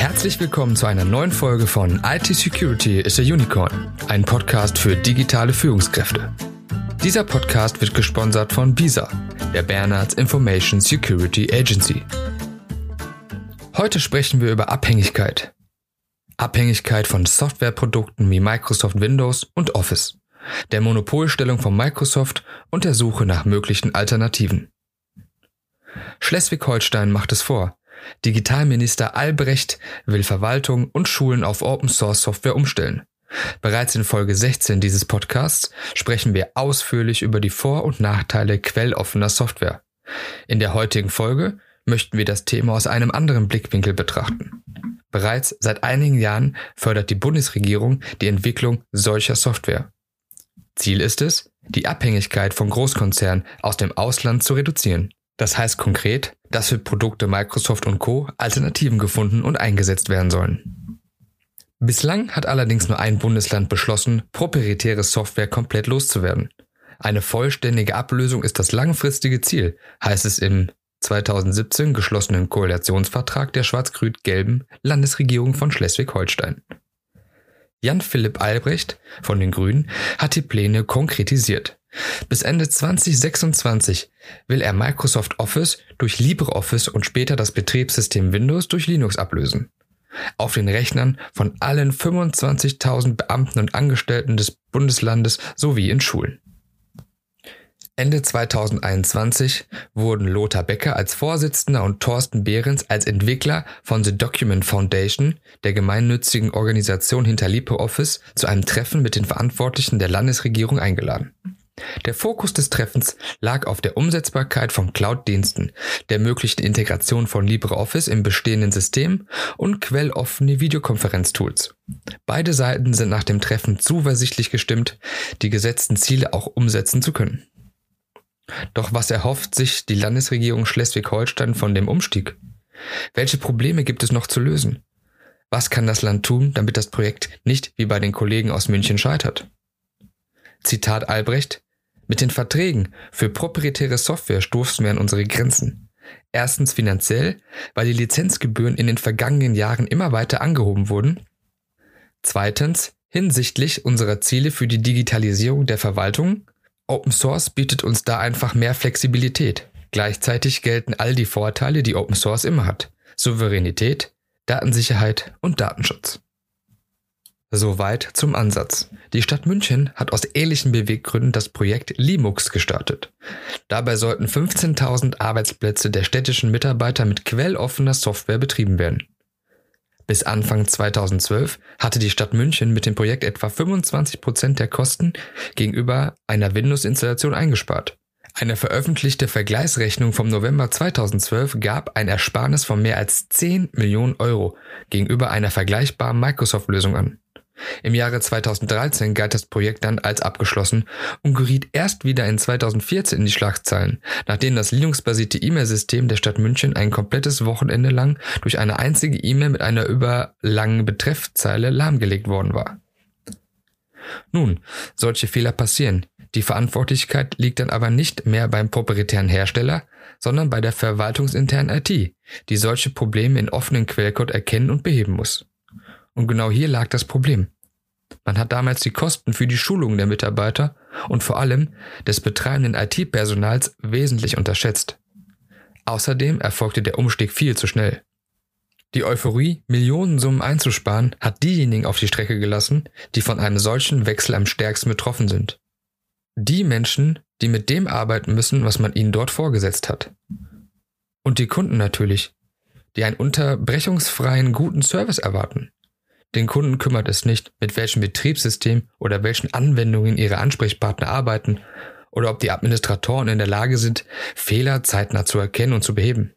Herzlich willkommen zu einer neuen Folge von IT Security is a Unicorn, ein Podcast für digitale Führungskräfte. Dieser Podcast wird gesponsert von BISA, der Bernards Information Security Agency. Heute sprechen wir über Abhängigkeit. Abhängigkeit von Softwareprodukten wie Microsoft Windows und Office, der Monopolstellung von Microsoft und der Suche nach möglichen Alternativen. Schleswig-Holstein macht es vor. Digitalminister Albrecht will Verwaltung und Schulen auf Open Source Software umstellen. Bereits in Folge 16 dieses Podcasts sprechen wir ausführlich über die Vor- und Nachteile quelloffener Software. In der heutigen Folge möchten wir das Thema aus einem anderen Blickwinkel betrachten. Bereits seit einigen Jahren fördert die Bundesregierung die Entwicklung solcher Software. Ziel ist es, die Abhängigkeit von Großkonzernen aus dem Ausland zu reduzieren. Das heißt konkret, dass für Produkte Microsoft und Co. Alternativen gefunden und eingesetzt werden sollen. Bislang hat allerdings nur ein Bundesland beschlossen, proprietäre Software komplett loszuwerden. Eine vollständige Ablösung ist das langfristige Ziel, heißt es im 2017 geschlossenen Koalitionsvertrag der schwarz-grün-gelben Landesregierung von Schleswig-Holstein. Jan Philipp Albrecht von den Grünen hat die Pläne konkretisiert. Bis Ende 2026 will er Microsoft Office durch LibreOffice und später das Betriebssystem Windows durch Linux ablösen. Auf den Rechnern von allen 25.000 Beamten und Angestellten des Bundeslandes sowie in Schulen. Ende 2021 wurden Lothar Becker als Vorsitzender und Thorsten Behrens als Entwickler von The Document Foundation, der gemeinnützigen Organisation hinter LibreOffice, zu einem Treffen mit den Verantwortlichen der Landesregierung eingeladen. Der Fokus des Treffens lag auf der Umsetzbarkeit von Cloud-Diensten, der möglichen Integration von LibreOffice im bestehenden System und quelloffene Videokonferenztools. Beide Seiten sind nach dem Treffen zuversichtlich gestimmt, die gesetzten Ziele auch umsetzen zu können. Doch was erhofft sich die Landesregierung Schleswig-Holstein von dem Umstieg? Welche Probleme gibt es noch zu lösen? Was kann das Land tun, damit das Projekt nicht wie bei den Kollegen aus München scheitert? Zitat Albrecht, mit den Verträgen für proprietäre Software stoßen wir an unsere Grenzen. Erstens finanziell, weil die Lizenzgebühren in den vergangenen Jahren immer weiter angehoben wurden. Zweitens hinsichtlich unserer Ziele für die Digitalisierung der Verwaltung. Open Source bietet uns da einfach mehr Flexibilität. Gleichzeitig gelten all die Vorteile, die Open Source immer hat. Souveränität, Datensicherheit und Datenschutz. Soweit zum Ansatz. Die Stadt München hat aus ähnlichen Beweggründen das Projekt Limux gestartet. Dabei sollten 15.000 Arbeitsplätze der städtischen Mitarbeiter mit quelloffener Software betrieben werden. Bis Anfang 2012 hatte die Stadt München mit dem Projekt etwa 25 Prozent der Kosten gegenüber einer Windows-Installation eingespart. Eine veröffentlichte Vergleichsrechnung vom November 2012 gab ein Ersparnis von mehr als 10 Millionen Euro gegenüber einer vergleichbaren Microsoft-Lösung an. Im Jahre 2013 galt das Projekt dann als abgeschlossen und geriet erst wieder in 2014 in die Schlagzeilen, nachdem das Linux-basierte E-Mail-System der Stadt München ein komplettes Wochenende lang durch eine einzige E-Mail mit einer überlangen Betreffzeile lahmgelegt worden war. Nun, solche Fehler passieren. Die Verantwortlichkeit liegt dann aber nicht mehr beim proprietären Hersteller, sondern bei der verwaltungsinternen IT, die solche Probleme in offenen Quellcode erkennen und beheben muss. Und genau hier lag das Problem. Man hat damals die Kosten für die Schulung der Mitarbeiter und vor allem des betreibenden IT-Personals wesentlich unterschätzt. Außerdem erfolgte der Umstieg viel zu schnell. Die Euphorie, Millionensummen einzusparen, hat diejenigen auf die Strecke gelassen, die von einem solchen Wechsel am stärksten betroffen sind. Die Menschen, die mit dem arbeiten müssen, was man ihnen dort vorgesetzt hat. Und die Kunden natürlich, die einen unterbrechungsfreien guten Service erwarten. Den Kunden kümmert es nicht, mit welchem Betriebssystem oder welchen Anwendungen ihre Ansprechpartner arbeiten oder ob die Administratoren in der Lage sind, Fehler zeitnah zu erkennen und zu beheben.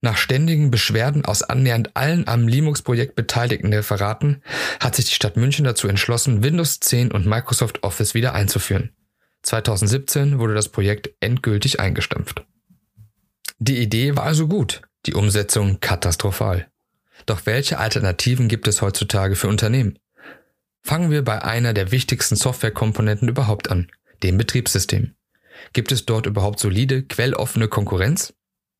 Nach ständigen Beschwerden aus annähernd allen am Linux-Projekt beteiligten Referaten hat sich die Stadt München dazu entschlossen, Windows 10 und Microsoft Office wieder einzuführen. 2017 wurde das Projekt endgültig eingestampft. Die Idee war also gut, die Umsetzung katastrophal. Doch welche Alternativen gibt es heutzutage für Unternehmen? Fangen wir bei einer der wichtigsten Softwarekomponenten überhaupt an, dem Betriebssystem. Gibt es dort überhaupt solide, quelloffene Konkurrenz?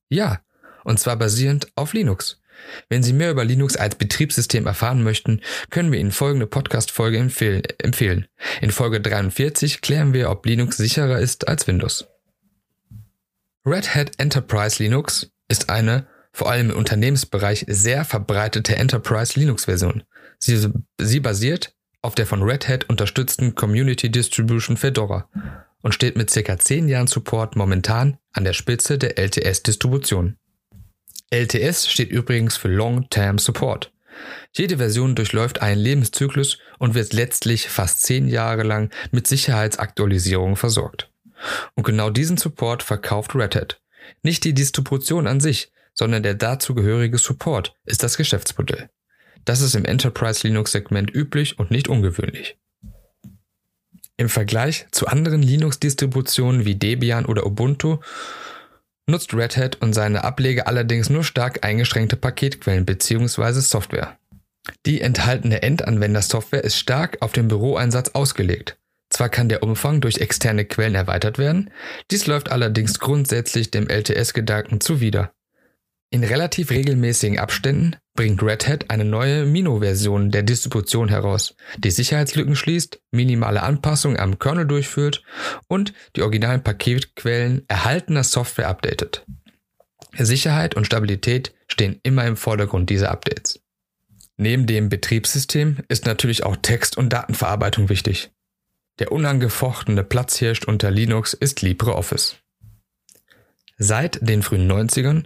Ja, und zwar basierend auf Linux. Wenn Sie mehr über Linux als Betriebssystem erfahren möchten, können wir Ihnen folgende Podcast-Folge empfehlen. In Folge 43 klären wir, ob Linux sicherer ist als Windows. Red Hat Enterprise Linux ist eine, vor allem im Unternehmensbereich, sehr verbreitete Enterprise Linux-Version. Sie, sie basiert auf der von Red Hat unterstützten Community Distribution Fedora und steht mit ca. 10 Jahren Support momentan an der Spitze der LTS-Distribution. LTS steht übrigens für Long-Term Support. Jede Version durchläuft einen Lebenszyklus und wird letztlich fast 10 Jahre lang mit Sicherheitsaktualisierung versorgt. Und genau diesen Support verkauft Red Hat. Nicht die Distribution an sich, sondern der dazugehörige Support ist das Geschäftsmodell. Das ist im Enterprise Linux Segment üblich und nicht ungewöhnlich. Im Vergleich zu anderen Linux-Distributionen wie Debian oder Ubuntu nutzt Red Hat und seine Ableger allerdings nur stark eingeschränkte Paketquellen bzw. Software. Die enthaltene Endanwendersoftware ist stark auf den Büroeinsatz ausgelegt. Zwar kann der Umfang durch externe Quellen erweitert werden, dies läuft allerdings grundsätzlich dem LTS-Gedanken zuwider. In relativ regelmäßigen Abständen bringt Red Hat eine neue Mino-Version der Distribution heraus, die Sicherheitslücken schließt, minimale Anpassungen am Kernel durchführt und die originalen Paketquellen erhaltener Software updatet. Sicherheit und Stabilität stehen immer im Vordergrund dieser Updates. Neben dem Betriebssystem ist natürlich auch Text- und Datenverarbeitung wichtig. Der unangefochtene Platzhirsch unter Linux ist LibreOffice. Seit den frühen 90ern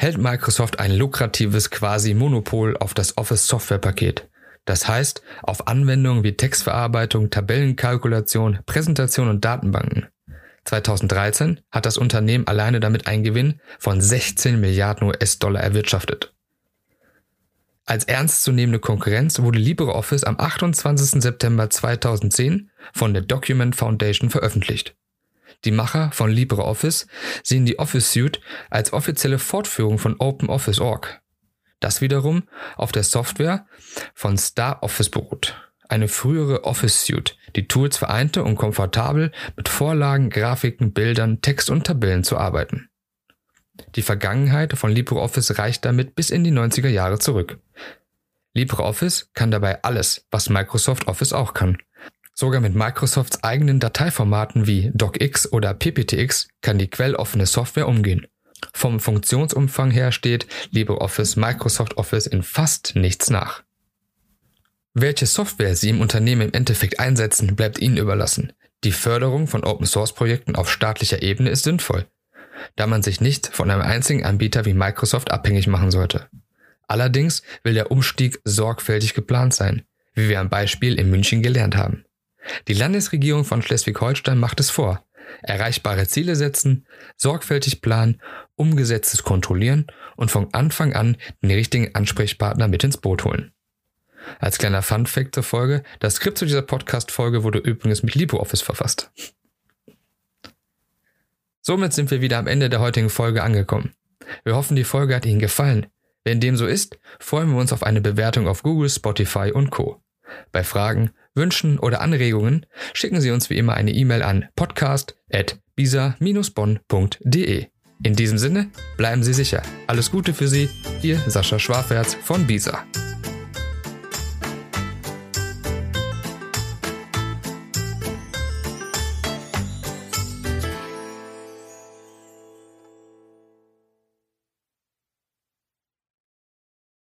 hält Microsoft ein lukratives Quasi-Monopol auf das Office-Software-Paket. Das heißt, auf Anwendungen wie Textverarbeitung, Tabellenkalkulation, Präsentation und Datenbanken. 2013 hat das Unternehmen alleine damit einen Gewinn von 16 Milliarden US-Dollar erwirtschaftet. Als ernstzunehmende Konkurrenz wurde LibreOffice am 28. September 2010 von der Document Foundation veröffentlicht. Die Macher von LibreOffice sehen die Office Suite als offizielle Fortführung von OpenOffice.org. Das wiederum auf der Software von Star Office beruht. Eine frühere Office Suite, die Tools vereinte, um komfortabel mit Vorlagen, Grafiken, Bildern, Text und Tabellen zu arbeiten. Die Vergangenheit von LibreOffice reicht damit bis in die 90er Jahre zurück. LibreOffice kann dabei alles, was Microsoft Office auch kann. Sogar mit Microsofts eigenen Dateiformaten wie DocX oder PPTX kann die quelloffene Software umgehen. Vom Funktionsumfang her steht LibreOffice Microsoft Office in fast nichts nach. Welche Software Sie im Unternehmen im Endeffekt einsetzen, bleibt Ihnen überlassen. Die Förderung von Open Source Projekten auf staatlicher Ebene ist sinnvoll, da man sich nicht von einem einzigen Anbieter wie Microsoft abhängig machen sollte. Allerdings will der Umstieg sorgfältig geplant sein, wie wir am Beispiel in München gelernt haben. Die Landesregierung von Schleswig-Holstein macht es vor. Erreichbare Ziele setzen, sorgfältig planen, umgesetztes kontrollieren und von Anfang an den richtigen Ansprechpartner mit ins Boot holen. Als kleiner Fun-Fact zur Folge, das Skript zu dieser Podcast-Folge wurde übrigens mit LibreOffice verfasst. Somit sind wir wieder am Ende der heutigen Folge angekommen. Wir hoffen, die Folge hat Ihnen gefallen. Wenn dem so ist, freuen wir uns auf eine Bewertung auf Google, Spotify und Co. Bei Fragen, Wünschen oder Anregungen schicken Sie uns wie immer eine E-Mail an podcast.bisa-bonn.de. In diesem Sinne, bleiben Sie sicher. Alles Gute für Sie, Ihr Sascha Schwaferz von Bisa.